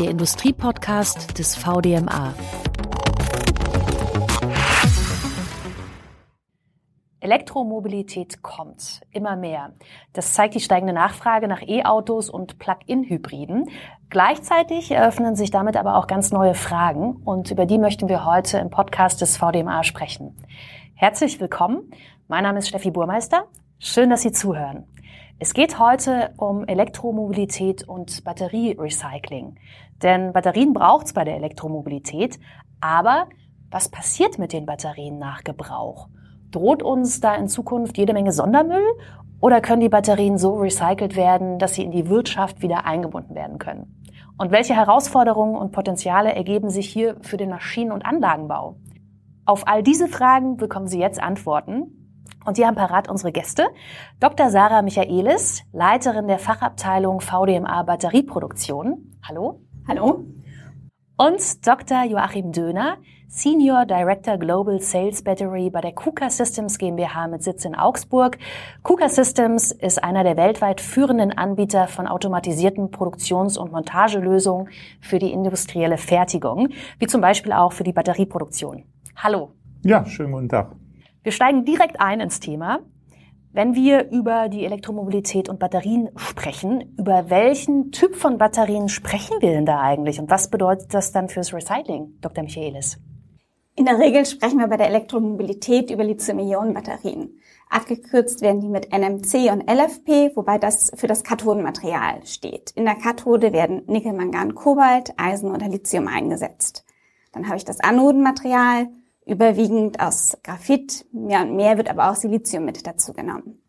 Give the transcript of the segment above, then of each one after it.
der Industriepodcast des VDMA. Elektromobilität kommt immer mehr. Das zeigt die steigende Nachfrage nach E-Autos und Plug-in-Hybriden. Gleichzeitig eröffnen sich damit aber auch ganz neue Fragen und über die möchten wir heute im Podcast des VDMA sprechen. Herzlich willkommen. Mein Name ist Steffi Burmeister. Schön, dass Sie zuhören. Es geht heute um Elektromobilität und Batterierecycling. Denn Batterien braucht es bei der Elektromobilität. Aber was passiert mit den Batterien nach Gebrauch? Droht uns da in Zukunft jede Menge Sondermüll? Oder können die Batterien so recycelt werden, dass sie in die Wirtschaft wieder eingebunden werden können? Und welche Herausforderungen und Potenziale ergeben sich hier für den Maschinen- und Anlagenbau? Auf all diese Fragen bekommen Sie jetzt Antworten. Und die haben parat unsere Gäste. Dr. Sarah Michaelis, Leiterin der Fachabteilung VDMA Batterieproduktion. Hallo. Hallo. Und Dr. Joachim Döner, Senior Director Global Sales Battery bei der KUKA Systems GmbH mit Sitz in Augsburg. KUKA Systems ist einer der weltweit führenden Anbieter von automatisierten Produktions- und Montagelösungen für die industrielle Fertigung, wie zum Beispiel auch für die Batterieproduktion. Hallo. Ja, schönen guten Tag. Wir steigen direkt ein ins Thema. Wenn wir über die Elektromobilität und Batterien sprechen, über welchen Typ von Batterien sprechen wir denn da eigentlich und was bedeutet das dann fürs Recycling, Dr. Michaelis? In der Regel sprechen wir bei der Elektromobilität über Lithium-Ionen-Batterien. Abgekürzt werden die mit NMC und LFP, wobei das für das Kathodenmaterial steht. In der Kathode werden Nickel, Mangan, Kobalt, Eisen oder Lithium eingesetzt. Dann habe ich das Anodenmaterial, überwiegend aus Graphit, mehr und mehr wird aber auch Silizium mit dazu genommen.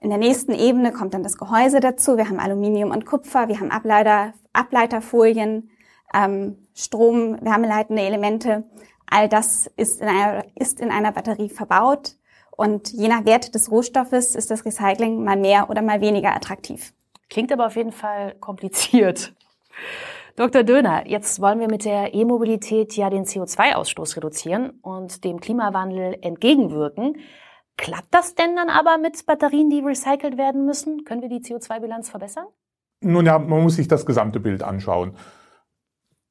In der nächsten Ebene kommt dann das Gehäuse dazu. Wir haben Aluminium und Kupfer, wir haben Ableiter, Ableiterfolien, ähm, Strom, wärmeleitende Elemente. All das ist in, einer, ist in einer Batterie verbaut und je nach Wert des Rohstoffes ist das Recycling mal mehr oder mal weniger attraktiv. Klingt aber auf jeden Fall kompliziert. Dr. Döner, jetzt wollen wir mit der E-Mobilität ja den CO2-Ausstoß reduzieren und dem Klimawandel entgegenwirken. Klappt das denn dann aber mit Batterien, die recycelt werden müssen? Können wir die CO2-Bilanz verbessern? Nun ja, man muss sich das gesamte Bild anschauen.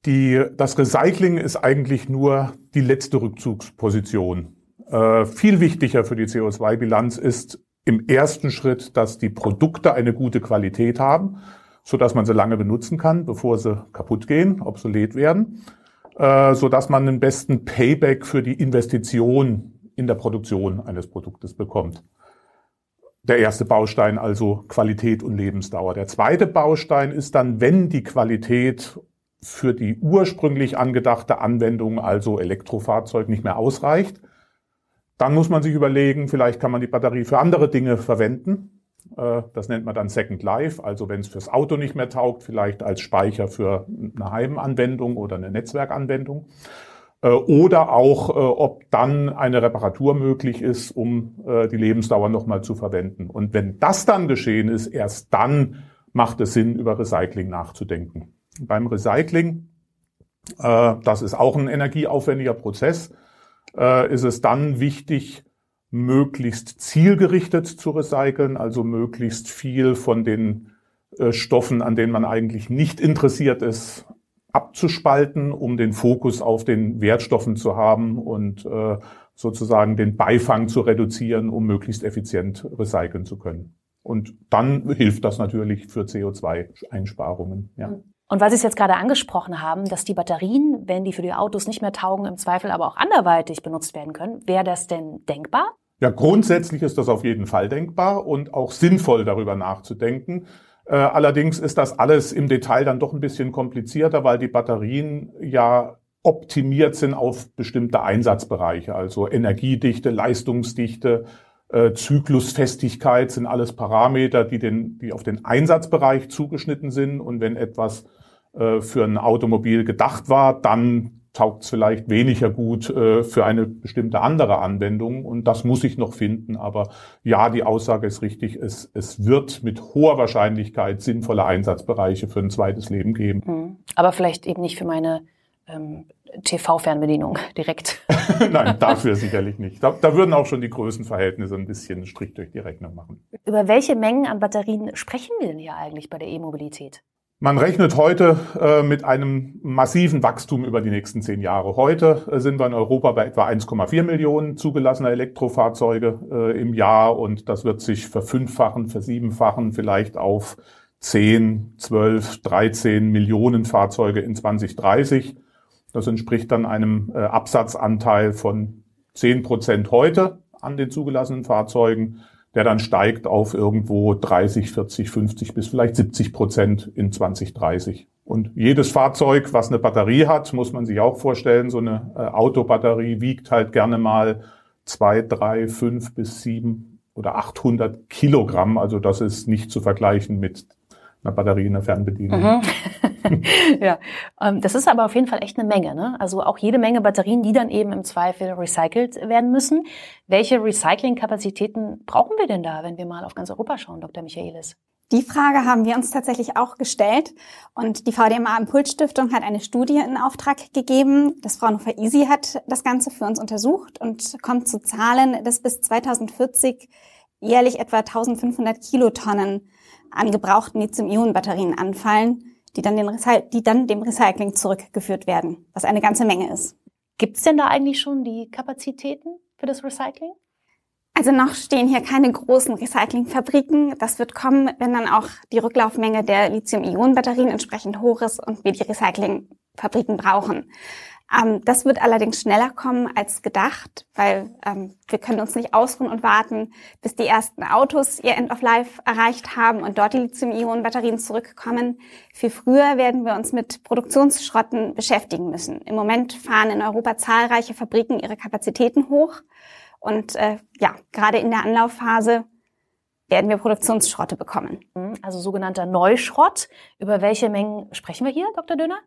Die, das Recycling ist eigentlich nur die letzte Rückzugsposition. Äh, viel wichtiger für die CO2-Bilanz ist im ersten Schritt, dass die Produkte eine gute Qualität haben so dass man sie lange benutzen kann, bevor sie kaputt gehen, obsolet werden, äh, so dass man den besten Payback für die Investition in der Produktion eines Produktes bekommt. Der erste Baustein also Qualität und Lebensdauer. Der zweite Baustein ist dann, wenn die Qualität für die ursprünglich angedachte Anwendung, also Elektrofahrzeug, nicht mehr ausreicht, dann muss man sich überlegen, vielleicht kann man die Batterie für andere Dinge verwenden. Äh, das nennt man dann Second Life, also wenn es fürs Auto nicht mehr taugt, vielleicht als Speicher für eine Heimanwendung oder eine Netzwerkanwendung. Äh, oder auch, äh, ob dann eine Reparatur möglich ist, um die Lebensdauer nochmal zu verwenden. Und wenn das dann geschehen ist, erst dann macht es Sinn, über Recycling nachzudenken. Beim Recycling, das ist auch ein energieaufwendiger Prozess, ist es dann wichtig, möglichst zielgerichtet zu recyceln, also möglichst viel von den äh, Stoffen, an denen man eigentlich nicht interessiert ist, abzuspalten, um den Fokus auf den Wertstoffen zu haben und äh, sozusagen den Beifang zu reduzieren, um möglichst effizient recyceln zu können. Und dann hilft das natürlich für CO2-Einsparungen. Ja. Und weil Sie es jetzt gerade angesprochen haben, dass die Batterien, wenn die für die Autos nicht mehr taugen, im Zweifel aber auch anderweitig benutzt werden können, wäre das denn denkbar? Ja, grundsätzlich ist das auf jeden Fall denkbar und auch sinnvoll darüber nachzudenken. Äh, allerdings ist das alles im Detail dann doch ein bisschen komplizierter, weil die Batterien ja optimiert sind auf bestimmte Einsatzbereiche, also Energiedichte, Leistungsdichte, äh, Zyklusfestigkeit sind alles Parameter, die, den, die auf den Einsatzbereich zugeschnitten sind. Und wenn etwas äh, für ein Automobil gedacht war, dann taugt es vielleicht weniger gut äh, für eine bestimmte andere Anwendung und das muss ich noch finden. Aber ja, die Aussage ist richtig, es, es wird mit hoher Wahrscheinlichkeit sinnvolle Einsatzbereiche für ein zweites Leben geben. Hm. Aber vielleicht eben nicht für meine ähm, TV-Fernbedienung direkt. Nein, dafür sicherlich nicht. Da, da würden auch schon die Größenverhältnisse ein bisschen strikt durch die Rechnung machen. Über welche Mengen an Batterien sprechen wir denn hier eigentlich bei der E-Mobilität? Man rechnet heute äh, mit einem massiven Wachstum über die nächsten zehn Jahre. Heute äh, sind wir in Europa bei etwa 1,4 Millionen zugelassener Elektrofahrzeuge äh, im Jahr und das wird sich verfünffachen, versiebenfachen, vielleicht auf 10, 12, 13 Millionen Fahrzeuge in 2030. Das entspricht dann einem äh, Absatzanteil von 10 Prozent heute an den zugelassenen Fahrzeugen der dann steigt auf irgendwo 30, 40, 50 bis vielleicht 70 Prozent in 2030. Und jedes Fahrzeug, was eine Batterie hat, muss man sich auch vorstellen, so eine äh, Autobatterie wiegt halt gerne mal zwei, drei, fünf bis sieben oder 800 Kilogramm. Also das ist nicht zu vergleichen mit einer Batterie in der Fernbedienung. Mhm. ja, ähm, das ist aber auf jeden Fall echt eine Menge. Ne? Also auch jede Menge Batterien, die dann eben im Zweifel recycelt werden müssen. Welche Recyclingkapazitäten brauchen wir denn da, wenn wir mal auf ganz Europa schauen, Dr. Michaelis? Die Frage haben wir uns tatsächlich auch gestellt und die VDMA Impulsstiftung hat eine Studie in Auftrag gegeben. Das Fraunhofer Easy hat das Ganze für uns untersucht und kommt zu Zahlen, dass bis 2040 jährlich etwa 1500 Kilotonnen an gebrauchten Lithium-Ionen-Batterien anfallen, die dann, die dann dem Recycling zurückgeführt werden, was eine ganze Menge ist. Gibt es denn da eigentlich schon die Kapazitäten für das Recycling? Also noch stehen hier keine großen Recyclingfabriken. Das wird kommen, wenn dann auch die Rücklaufmenge der Lithium-Ionen-Batterien entsprechend hoch ist und wir die Recyclingfabriken brauchen. Ähm, das wird allerdings schneller kommen als gedacht, weil ähm, wir können uns nicht ausruhen und warten, bis die ersten Autos ihr End of Life erreicht haben und dort die Lithium-Ionen-Batterien zurückkommen. Viel früher werden wir uns mit Produktionsschrotten beschäftigen müssen. Im Moment fahren in Europa zahlreiche Fabriken ihre Kapazitäten hoch und äh, ja, gerade in der Anlaufphase werden wir Produktionsschrotte bekommen. Also sogenannter Neuschrott. Über welche Mengen sprechen wir hier, Dr. Döner?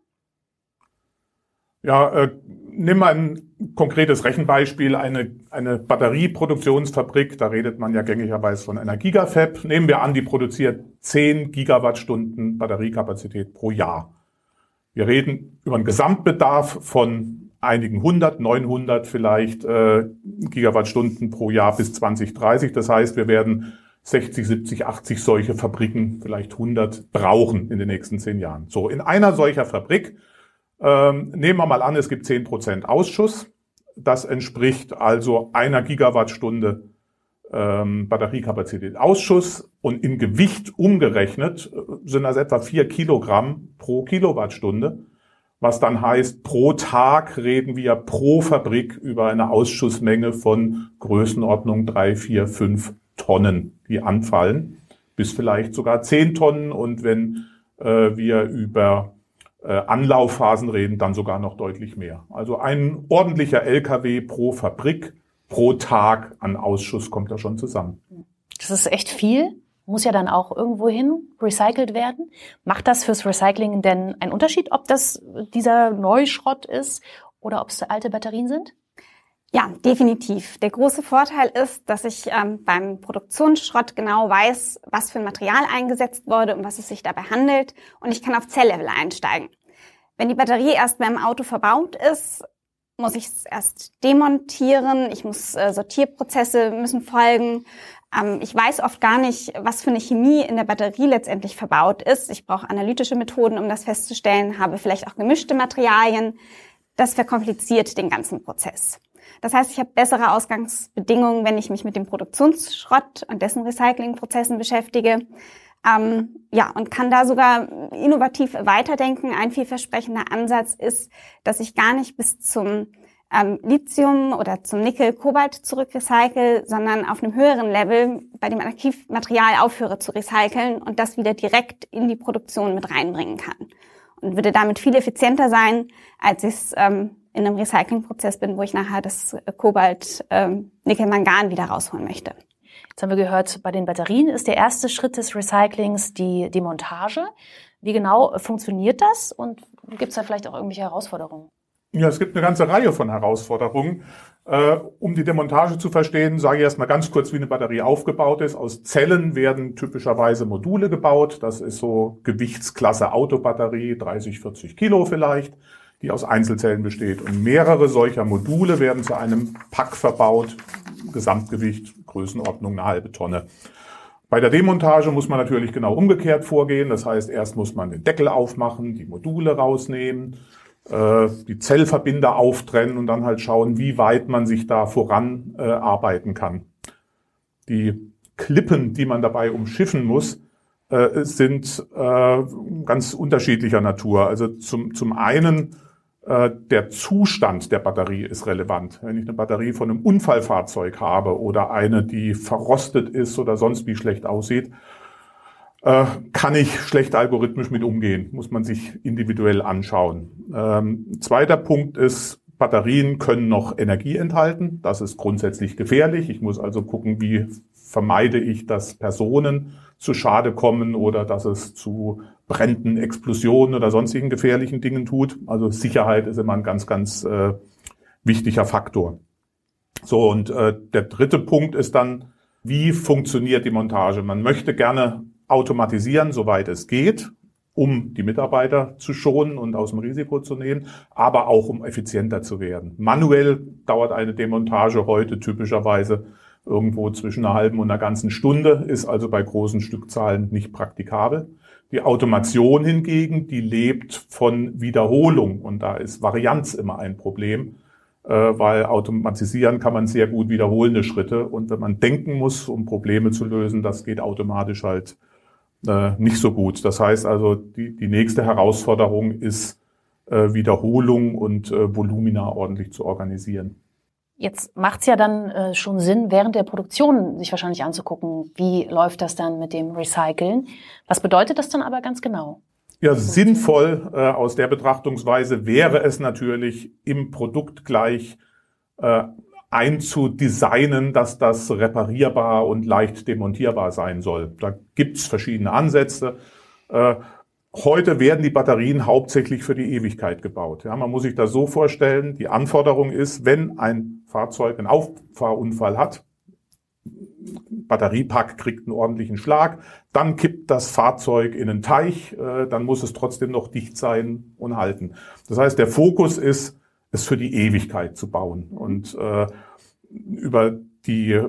Ja, äh, nimm mal ein konkretes Rechenbeispiel, eine, eine Batterieproduktionsfabrik, da redet man ja gängigerweise von einer Gigafab. Nehmen wir an, die produziert 10 Gigawattstunden Batteriekapazität pro Jahr. Wir reden über einen Gesamtbedarf von einigen hundert, 900 vielleicht äh, Gigawattstunden pro Jahr bis 2030. Das heißt, wir werden 60, 70, 80 solche Fabriken, vielleicht 100 brauchen in den nächsten zehn Jahren. So, in einer solcher Fabrik ähm, nehmen wir mal an, es gibt 10% Ausschuss. Das entspricht also einer Gigawattstunde ähm, Batteriekapazität Ausschuss und in Gewicht umgerechnet äh, sind das etwa vier Kilogramm pro Kilowattstunde, was dann heißt, pro Tag reden wir pro Fabrik über eine Ausschussmenge von Größenordnung drei, vier, fünf Tonnen, die anfallen, bis vielleicht sogar zehn Tonnen und wenn äh, wir über Anlaufphasen reden, dann sogar noch deutlich mehr. Also ein ordentlicher LKW pro Fabrik, pro Tag an Ausschuss kommt da schon zusammen. Das ist echt viel. Muss ja dann auch irgendwo hin recycelt werden. Macht das fürs Recycling denn einen Unterschied, ob das dieser Neuschrott ist oder ob es alte Batterien sind? Ja, definitiv. Der große Vorteil ist, dass ich ähm, beim Produktionsschrott genau weiß, was für ein Material eingesetzt wurde, um was es sich dabei handelt und ich kann auf Zelllevel einsteigen. Wenn die Batterie erst beim Auto verbaut ist, muss ich es erst demontieren, ich muss äh, Sortierprozesse müssen folgen. Ähm, ich weiß oft gar nicht, was für eine Chemie in der Batterie letztendlich verbaut ist. Ich brauche analytische Methoden, um das festzustellen, habe vielleicht auch gemischte Materialien. Das verkompliziert den ganzen Prozess. Das heißt, ich habe bessere Ausgangsbedingungen, wenn ich mich mit dem Produktionsschrott und dessen Recyclingprozessen beschäftige. Ähm, ja, und kann da sogar innovativ weiterdenken. Ein vielversprechender Ansatz ist, dass ich gar nicht bis zum ähm, Lithium oder zum Nickel, Kobalt zurückrecycle, sondern auf einem höheren Level bei dem Aktivmaterial aufhöre zu recyceln und das wieder direkt in die Produktion mit reinbringen kann. Und würde damit viel effizienter sein, als ich es ähm, in einem Recyclingprozess bin, wo ich nachher das Kobalt, ähm, Nickel, Mangan wieder rausholen möchte. Jetzt haben wir gehört, bei den Batterien ist der erste Schritt des Recyclings die Demontage. Wie genau funktioniert das und gibt es da vielleicht auch irgendwelche Herausforderungen? Ja, es gibt eine ganze Reihe von Herausforderungen. Äh, um die Demontage zu verstehen, sage ich erstmal ganz kurz, wie eine Batterie aufgebaut ist. Aus Zellen werden typischerweise Module gebaut. Das ist so Gewichtsklasse Autobatterie, 30, 40 Kilo vielleicht die aus Einzelzellen besteht. Und mehrere solcher Module werden zu einem Pack verbaut, Gesamtgewicht, Größenordnung eine halbe Tonne. Bei der Demontage muss man natürlich genau umgekehrt vorgehen. Das heißt, erst muss man den Deckel aufmachen, die Module rausnehmen, die Zellverbinder auftrennen und dann halt schauen, wie weit man sich da voran äh, kann. Die Klippen, die man dabei umschiffen muss, äh, sind äh, ganz unterschiedlicher Natur. Also zum, zum einen äh, der Zustand der Batterie ist relevant. Wenn ich eine Batterie von einem Unfallfahrzeug habe oder eine, die verrostet ist oder sonst wie schlecht aussieht, äh, kann ich schlecht algorithmisch mit umgehen, muss man sich individuell anschauen. Ähm, zweiter Punkt ist, Batterien können noch Energie enthalten. Das ist grundsätzlich gefährlich. Ich muss also gucken, wie vermeide ich, dass Personen zu Schade kommen oder dass es zu Bränden, Explosionen oder sonstigen gefährlichen Dingen tut. Also Sicherheit ist immer ein ganz, ganz äh, wichtiger Faktor. So, und äh, der dritte Punkt ist dann, wie funktioniert die Montage? Man möchte gerne automatisieren, soweit es geht, um die Mitarbeiter zu schonen und aus dem Risiko zu nehmen, aber auch um effizienter zu werden. Manuell dauert eine Demontage heute typischerweise irgendwo zwischen einer halben und einer ganzen Stunde, ist also bei großen Stückzahlen nicht praktikabel. Die Automation hingegen, die lebt von Wiederholung und da ist Varianz immer ein Problem, äh, weil automatisieren kann man sehr gut wiederholende Schritte und wenn man denken muss, um Probleme zu lösen, das geht automatisch halt äh, nicht so gut. Das heißt also, die, die nächste Herausforderung ist, äh, Wiederholung und äh, Volumina ordentlich zu organisieren. Jetzt macht es ja dann äh, schon Sinn, während der Produktion sich wahrscheinlich anzugucken, wie läuft das dann mit dem Recyceln. Was bedeutet das dann aber ganz genau? Ja, sinnvoll äh, aus der Betrachtungsweise wäre es natürlich im Produkt gleich äh, einzudesignen, dass das reparierbar und leicht demontierbar sein soll. Da gibt's verschiedene Ansätze. Äh, Heute werden die Batterien hauptsächlich für die Ewigkeit gebaut. Ja, man muss sich das so vorstellen, die Anforderung ist, wenn ein Fahrzeug einen Auffahrunfall hat, Batteriepack kriegt einen ordentlichen Schlag, dann kippt das Fahrzeug in einen Teich, äh, dann muss es trotzdem noch dicht sein und halten. Das heißt, der Fokus ist, es für die Ewigkeit zu bauen und äh, über die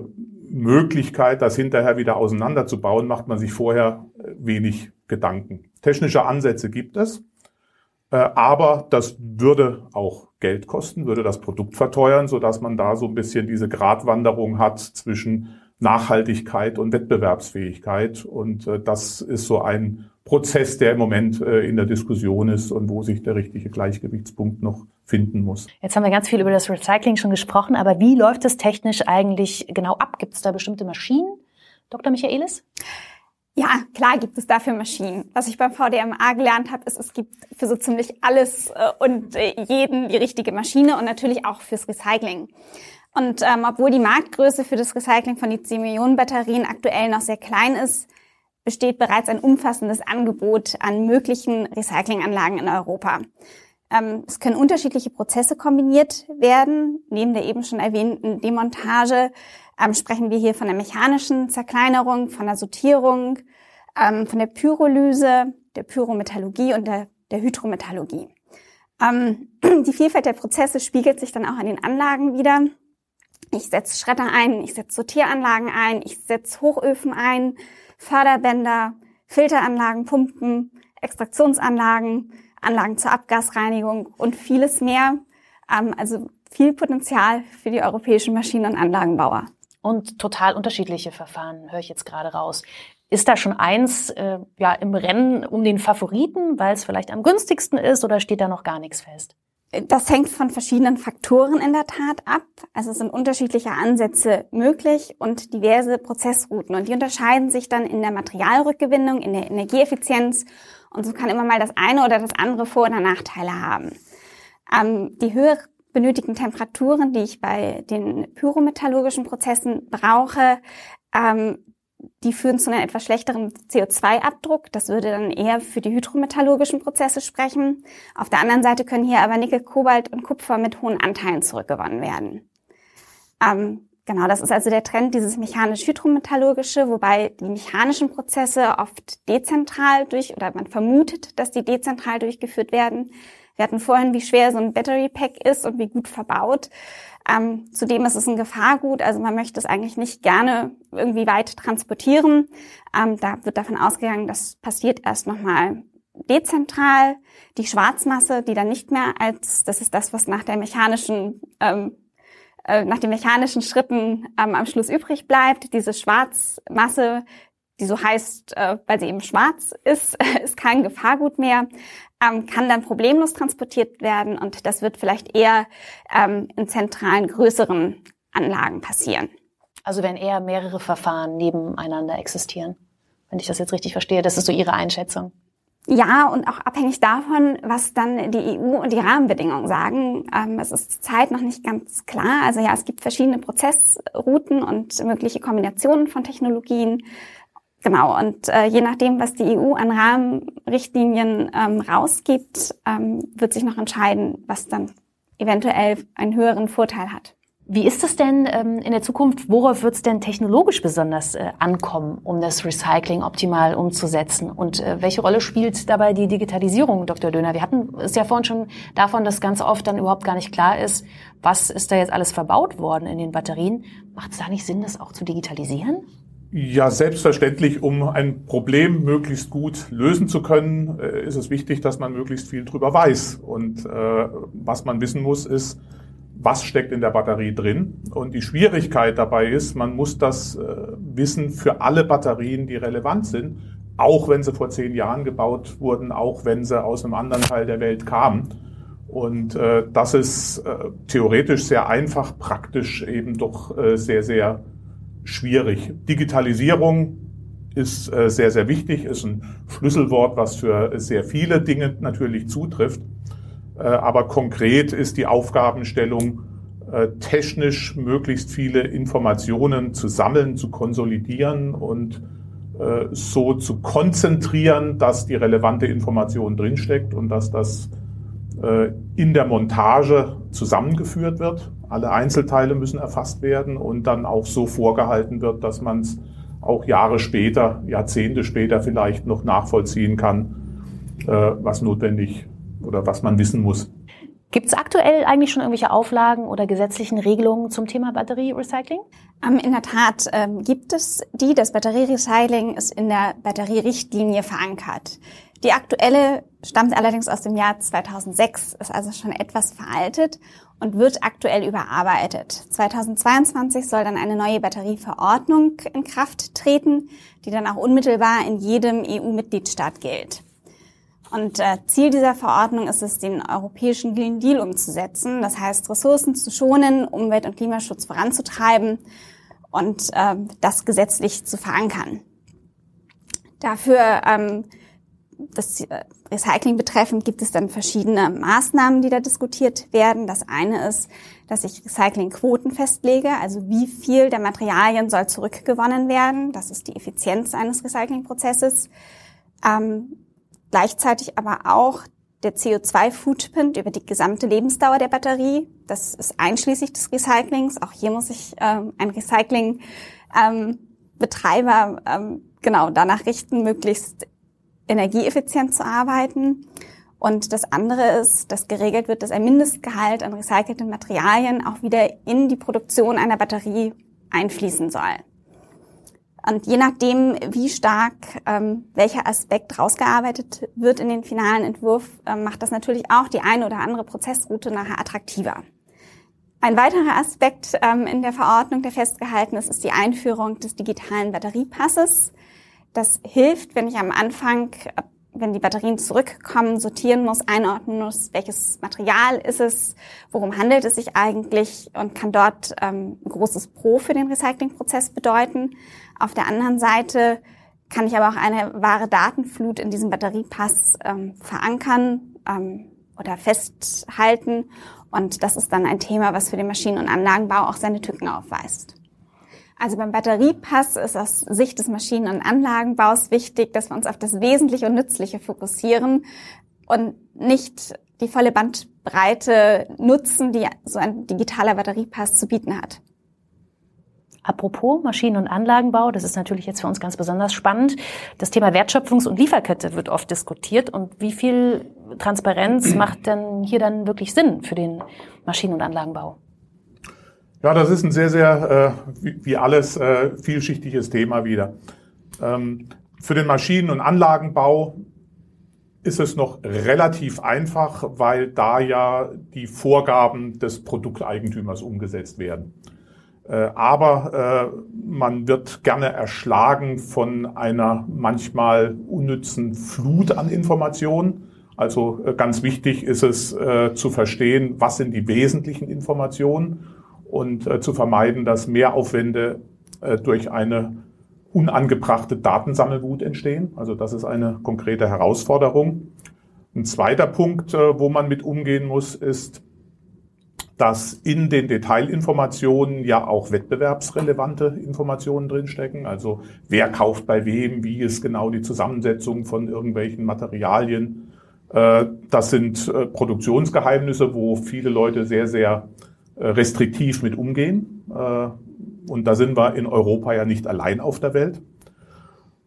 Möglichkeit, das hinterher wieder auseinanderzubauen, macht man sich vorher wenig Gedanken. Technische Ansätze gibt es, äh, aber das würde auch Geld kosten, würde das Produkt verteuern, so dass man da so ein bisschen diese Gratwanderung hat zwischen Nachhaltigkeit und Wettbewerbsfähigkeit. Und äh, das ist so ein Prozess, der im Moment äh, in der Diskussion ist und wo sich der richtige Gleichgewichtspunkt noch finden muss. Jetzt haben wir ganz viel über das Recycling schon gesprochen, aber wie läuft es technisch eigentlich genau ab? Gibt es da bestimmte Maschinen, Dr. Michaelis? Ja, klar gibt es dafür Maschinen. Was ich beim VDMA gelernt habe, ist, es gibt für so ziemlich alles äh, und äh, jeden die richtige Maschine und natürlich auch fürs Recycling. Und ähm, obwohl die Marktgröße für das Recycling von Lithium-Ionen-Batterien aktuell noch sehr klein ist, besteht bereits ein umfassendes Angebot an möglichen Recyclinganlagen in Europa. Ähm, es können unterschiedliche Prozesse kombiniert werden. Neben der eben schon erwähnten Demontage ähm, sprechen wir hier von der mechanischen Zerkleinerung, von der Sortierung, ähm, von der Pyrolyse, der Pyrometallurgie und der, der Hydrometallurgie. Die Vielfalt der Prozesse spiegelt sich dann auch an den Anlagen wieder. Ich setze Schredder ein, ich setze Sortieranlagen ein, ich setze Hochöfen ein, Förderbänder, Filteranlagen, Pumpen, Extraktionsanlagen, Anlagen zur Abgasreinigung und vieles mehr. Ähm, also viel Potenzial für die europäischen Maschinen- und Anlagenbauer. Und total unterschiedliche Verfahren, höre ich jetzt gerade raus. Ist da schon eins äh, ja, im Rennen um den Favoriten, weil es vielleicht am günstigsten ist oder steht da noch gar nichts fest? Das hängt von verschiedenen Faktoren in der Tat ab. Also es sind unterschiedliche Ansätze möglich und diverse Prozessrouten. Und die unterscheiden sich dann in der Materialrückgewinnung, in der Energieeffizienz. Und so kann immer mal das eine oder das andere Vor- oder Nachteile haben. Ähm, die höher benötigten Temperaturen, die ich bei den pyrometallurgischen Prozessen brauche, ähm, die führen zu einem etwas schlechteren CO2-Abdruck. Das würde dann eher für die hydrometallurgischen Prozesse sprechen. Auf der anderen Seite können hier aber Nickel, Kobalt und Kupfer mit hohen Anteilen zurückgewonnen werden. Ähm, genau, das ist also der Trend, dieses mechanisch-hydrometallurgische, wobei die mechanischen Prozesse oft dezentral durch, oder man vermutet, dass die dezentral durchgeführt werden. Wir hatten vorhin, wie schwer so ein Battery Pack ist und wie gut verbaut. Ähm, zudem ist es ein Gefahrgut, also man möchte es eigentlich nicht gerne irgendwie weit transportieren. Ähm, da wird davon ausgegangen, das passiert erst nochmal dezentral. Die Schwarzmasse, die dann nicht mehr als, das ist das, was nach der mechanischen ähm, äh, nach den mechanischen Schritten ähm, am Schluss übrig bleibt. Diese Schwarzmasse, die so heißt, äh, weil sie eben schwarz ist, ist kein Gefahrgut mehr, ähm, kann dann problemlos transportiert werden und das wird vielleicht eher ähm, in zentralen, größeren Anlagen passieren. Also wenn eher mehrere Verfahren nebeneinander existieren, wenn ich das jetzt richtig verstehe, das ist so Ihre Einschätzung. Ja, und auch abhängig davon, was dann die EU und die Rahmenbedingungen sagen. Ähm, es ist zurzeit noch nicht ganz klar. Also ja, es gibt verschiedene Prozessrouten und mögliche Kombinationen von Technologien. Genau, und äh, je nachdem, was die EU an Rahmenrichtlinien ähm, rausgibt, ähm, wird sich noch entscheiden, was dann eventuell einen höheren Vorteil hat. Wie ist es denn ähm, in der Zukunft? Worauf wird es denn technologisch besonders äh, ankommen, um das Recycling optimal umzusetzen? Und äh, welche Rolle spielt dabei die Digitalisierung, Dr. Döner? Wir hatten es ja vorhin schon davon, dass ganz oft dann überhaupt gar nicht klar ist, was ist da jetzt alles verbaut worden in den Batterien. Macht es da nicht Sinn, das auch zu digitalisieren? Ja, selbstverständlich, um ein Problem möglichst gut lösen zu können, äh, ist es wichtig, dass man möglichst viel drüber weiß. Und äh, was man wissen muss, ist, was steckt in der Batterie drin. Und die Schwierigkeit dabei ist, man muss das äh, wissen für alle Batterien, die relevant sind, auch wenn sie vor zehn Jahren gebaut wurden, auch wenn sie aus einem anderen Teil der Welt kamen. Und äh, das ist äh, theoretisch sehr einfach, praktisch eben doch äh, sehr, sehr schwierig. Digitalisierung ist äh, sehr, sehr wichtig, ist ein Schlüsselwort, was für sehr viele Dinge natürlich zutrifft. Äh, aber konkret ist die Aufgabenstellung, äh, technisch möglichst viele Informationen zu sammeln, zu konsolidieren und so zu konzentrieren, dass die relevante Information drinsteckt und dass das in der Montage zusammengeführt wird. Alle Einzelteile müssen erfasst werden und dann auch so vorgehalten wird, dass man es auch Jahre später, Jahrzehnte später vielleicht noch nachvollziehen kann, was notwendig oder was man wissen muss. Gibt es aktuell eigentlich schon irgendwelche Auflagen oder gesetzlichen Regelungen zum Thema Batterierecycling? Ähm, in der Tat ähm, gibt es die. Das Batterierecycling ist in der Batterierichtlinie verankert. Die aktuelle stammt allerdings aus dem Jahr 2006, ist also schon etwas veraltet und wird aktuell überarbeitet. 2022 soll dann eine neue Batterieverordnung in Kraft treten, die dann auch unmittelbar in jedem EU-Mitgliedstaat gilt. Und äh, Ziel dieser Verordnung ist es, den europäischen Green Deal umzusetzen. Das heißt, Ressourcen zu schonen, Umwelt- und Klimaschutz voranzutreiben und äh, das gesetzlich zu verankern. Dafür, ähm, das äh, Recycling betreffend, gibt es dann verschiedene Maßnahmen, die da diskutiert werden. Das eine ist, dass ich Recyclingquoten festlege, also wie viel der Materialien soll zurückgewonnen werden. Das ist die Effizienz eines Recyclingprozesses. Ähm, gleichzeitig aber auch der CO2-Footprint über die gesamte Lebensdauer der Batterie. Das ist einschließlich des Recyclings. Auch hier muss sich ähm, ein Recycling-Betreiber ähm, ähm, genau danach richten, möglichst energieeffizient zu arbeiten. Und das andere ist, dass geregelt wird, dass ein Mindestgehalt an recycelten Materialien auch wieder in die Produktion einer Batterie einfließen soll. Und je nachdem, wie stark ähm, welcher Aspekt rausgearbeitet wird in den finalen Entwurf, ähm, macht das natürlich auch die eine oder andere Prozessroute nachher attraktiver. Ein weiterer Aspekt ähm, in der Verordnung, der festgehalten ist, ist die Einführung des digitalen Batteriepasses. Das hilft, wenn ich am Anfang, wenn die Batterien zurückkommen, sortieren muss, einordnen muss, welches Material ist es, worum handelt es sich eigentlich und kann dort ähm, ein großes Pro für den Recyclingprozess bedeuten. Auf der anderen Seite kann ich aber auch eine wahre Datenflut in diesem Batteriepass ähm, verankern ähm, oder festhalten. Und das ist dann ein Thema, was für den Maschinen- und Anlagenbau auch seine Tücken aufweist. Also beim Batteriepass ist aus Sicht des Maschinen- und Anlagenbaus wichtig, dass wir uns auf das Wesentliche und Nützliche fokussieren und nicht die volle Bandbreite nutzen, die so ein digitaler Batteriepass zu bieten hat. Apropos Maschinen- und Anlagenbau, das ist natürlich jetzt für uns ganz besonders spannend. Das Thema Wertschöpfungs- und Lieferkette wird oft diskutiert. Und wie viel Transparenz macht denn hier dann wirklich Sinn für den Maschinen- und Anlagenbau? Ja, das ist ein sehr, sehr, äh, wie, wie, alles, äh, vielschichtiges Thema wieder. Ähm, für den Maschinen- und Anlagenbau ist es noch relativ einfach, weil da ja die Vorgaben des Produkteigentümers umgesetzt werden. Äh, aber äh, man wird gerne erschlagen von einer manchmal unnützen Flut an Informationen. Also äh, ganz wichtig ist es zu verstehen, was sind die wesentlichen Informationen und zu vermeiden, dass Mehraufwände durch eine unangebrachte Datensammelwut entstehen. Also das ist eine konkrete Herausforderung. Ein zweiter Punkt, wo man mit umgehen muss, ist, dass in den Detailinformationen ja auch wettbewerbsrelevante Informationen drinstecken. Also wer kauft bei wem, wie ist genau die Zusammensetzung von irgendwelchen Materialien. Äh, das sind äh, Produktionsgeheimnisse, wo viele Leute sehr, sehr äh, restriktiv mit umgehen. Und da sind wir in Europa ja nicht allein auf der Welt.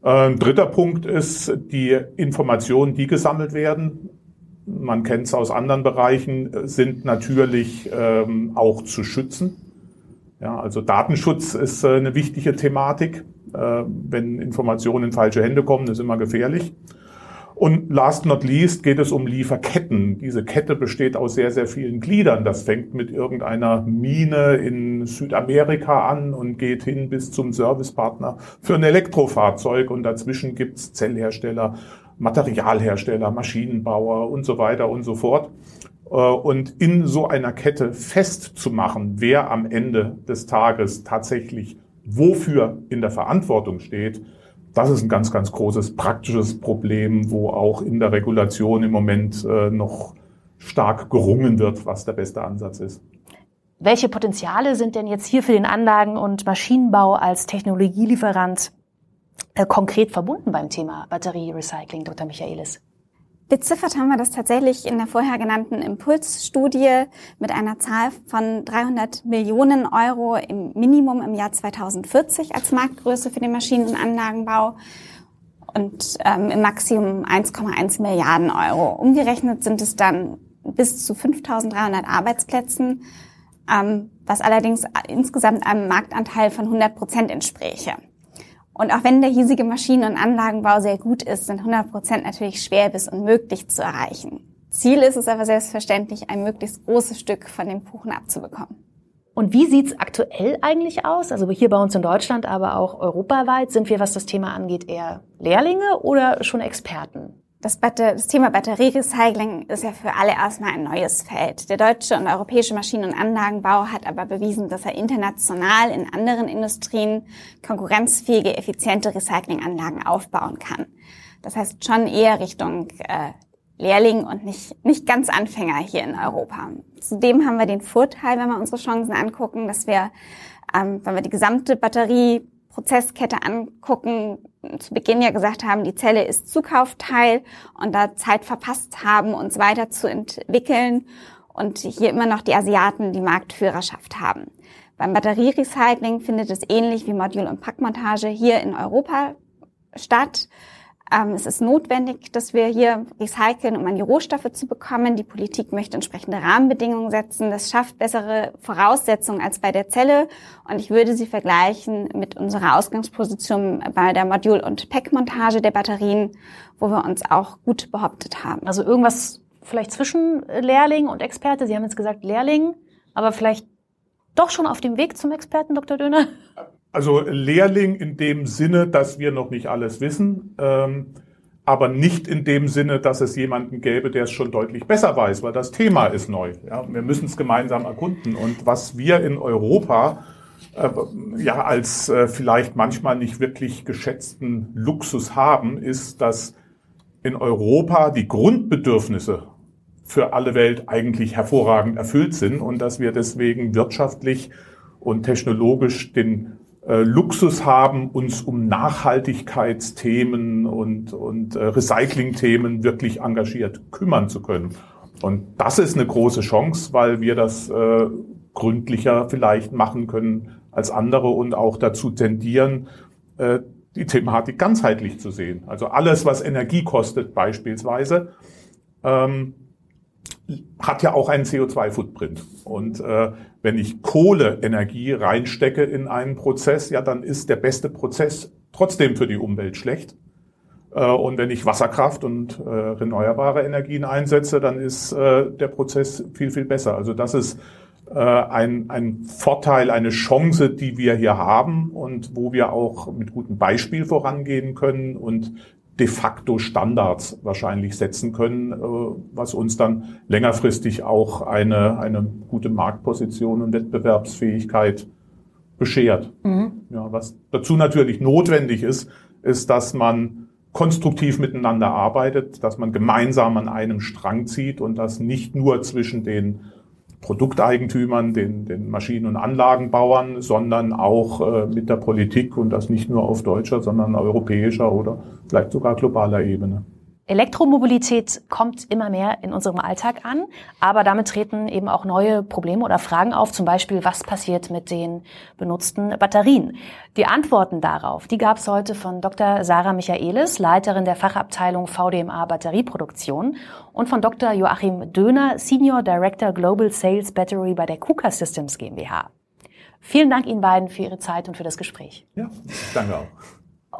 Ein dritter Punkt ist die Informationen, die gesammelt werden man kennt es aus anderen Bereichen, sind natürlich ähm, auch zu schützen. Ja, also Datenschutz ist äh, eine wichtige Thematik. Äh, wenn Informationen in falsche Hände kommen, ist immer gefährlich. Und last not least geht es um Lieferketten. Diese Kette besteht aus sehr, sehr vielen Gliedern. Das fängt mit irgendeiner Mine in Südamerika an und geht hin bis zum Servicepartner für ein Elektrofahrzeug. Und dazwischen gibt's Zellhersteller, Materialhersteller, Maschinenbauer und so weiter und so fort. Äh, und in so einer Kette festzumachen, wer am Ende des Tages tatsächlich wofür in der Verantwortung steht, das ist ein ganz, ganz großes praktisches Problem, wo auch in der Regulation im Moment äh, noch stark gerungen wird, was der beste Ansatz ist. Welche Potenziale sind denn jetzt hier für den Anlagen- und Maschinenbau als Technologielieferant äh, konkret verbunden beim Thema Batterierecycling, Dr. Michaelis? Beziffert haben wir das tatsächlich in der vorher genannten Impulsstudie mit einer Zahl von 300 Millionen Euro im Minimum im Jahr 2040 als Marktgröße für den Maschinen- und Anlagenbau und ähm, im Maximum 1,1 Milliarden Euro. Umgerechnet sind es dann bis zu 5.300 Arbeitsplätzen, ähm, was allerdings insgesamt einem Marktanteil von 100 Prozent entspräche. Und auch wenn der hiesige Maschinen- und Anlagenbau sehr gut ist, sind 100 Prozent natürlich schwer bis unmöglich zu erreichen. Ziel ist es aber selbstverständlich, ein möglichst großes Stück von dem Kuchen abzubekommen. Und wie sieht's aktuell eigentlich aus? Also hier bei uns in Deutschland, aber auch europaweit, sind wir, was das Thema angeht, eher Lehrlinge oder schon Experten? Das, das, Thema Batterierecycling ist ja für alle erstmal ein neues Feld. Der deutsche und europäische Maschinen- und Anlagenbau hat aber bewiesen, dass er international in anderen Industrien konkurrenzfähige, effiziente Recyclinganlagen aufbauen kann. Das heißt schon eher Richtung äh, Lehrling und nicht, nicht ganz Anfänger hier in Europa. Zudem haben wir den Vorteil, wenn wir unsere Chancen angucken, dass wir, ähm, wenn wir die gesamte Batterie Prozesskette angucken, zu Beginn ja gesagt haben, die Zelle ist Zukaufteil und da Zeit verpasst haben, uns weiterzuentwickeln und hier immer noch die Asiaten die Marktführerschaft haben. Beim Batterierecycling findet es ähnlich wie Modul- und Packmontage hier in Europa statt. Ähm, es ist notwendig, dass wir hier recyceln, um an die Rohstoffe zu bekommen. Die Politik möchte entsprechende Rahmenbedingungen setzen. Das schafft bessere Voraussetzungen als bei der Zelle. Und ich würde sie vergleichen mit unserer Ausgangsposition bei der Modul- und Packmontage der Batterien, wo wir uns auch gut behauptet haben. Also irgendwas vielleicht zwischen Lehrling und Experte. Sie haben jetzt gesagt Lehrling, aber vielleicht doch schon auf dem Weg zum Experten, Dr. Döner? Also Lehrling in dem Sinne, dass wir noch nicht alles wissen, ähm, aber nicht in dem Sinne, dass es jemanden gäbe, der es schon deutlich besser weiß, weil das Thema ist neu. Ja? Wir müssen es gemeinsam erkunden. Und was wir in Europa äh, ja als äh, vielleicht manchmal nicht wirklich geschätzten Luxus haben, ist, dass in Europa die Grundbedürfnisse für alle Welt eigentlich hervorragend erfüllt sind und dass wir deswegen wirtschaftlich und technologisch den Luxus haben, uns um Nachhaltigkeitsthemen und, und äh, Recyclingthemen wirklich engagiert kümmern zu können. Und das ist eine große Chance, weil wir das äh, gründlicher vielleicht machen können als andere und auch dazu tendieren, äh, die Thematik ganzheitlich zu sehen. Also alles, was Energie kostet beispielsweise, ähm, hat ja auch einen CO2-Footprint. Und äh, wenn ich Kohleenergie reinstecke in einen Prozess, ja, dann ist der beste Prozess trotzdem für die Umwelt schlecht. Äh, und wenn ich Wasserkraft und äh, erneuerbare Energien einsetze, dann ist äh, der Prozess viel, viel besser. Also das ist äh, ein, ein Vorteil, eine Chance, die wir hier haben und wo wir auch mit gutem Beispiel vorangehen können und de facto Standards wahrscheinlich setzen können, äh, was uns dann längerfristig auch eine, eine gute Marktposition und Wettbewerbsfähigkeit beschert. Mhm. Ja, was dazu natürlich notwendig ist, ist, dass man konstruktiv miteinander arbeitet, dass man gemeinsam an einem Strang zieht und das nicht nur zwischen den Produkteigentümern, den, den Maschinen- und Anlagenbauern, sondern auch äh, mit der Politik und das nicht nur auf deutscher, sondern europäischer oder vielleicht sogar globaler Ebene. Elektromobilität kommt immer mehr in unserem Alltag an, aber damit treten eben auch neue Probleme oder Fragen auf, zum Beispiel, was passiert mit den benutzten Batterien? Die Antworten darauf, die gab es heute von Dr. Sarah Michaelis, Leiterin der Fachabteilung VDMA Batterieproduktion und von Dr. Joachim Döner, Senior Director Global Sales Battery bei der KUKA Systems GmbH. Vielen Dank Ihnen beiden für Ihre Zeit und für das Gespräch. Ja, danke auch.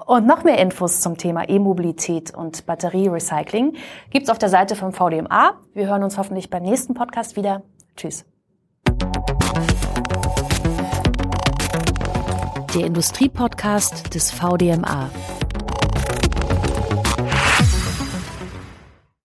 Und noch mehr Infos zum Thema E-Mobilität und Batterierecycling gibt's auf der Seite vom VDMA. Wir hören uns hoffentlich beim nächsten Podcast wieder. Tschüss. Der Industriepodcast des VDMA.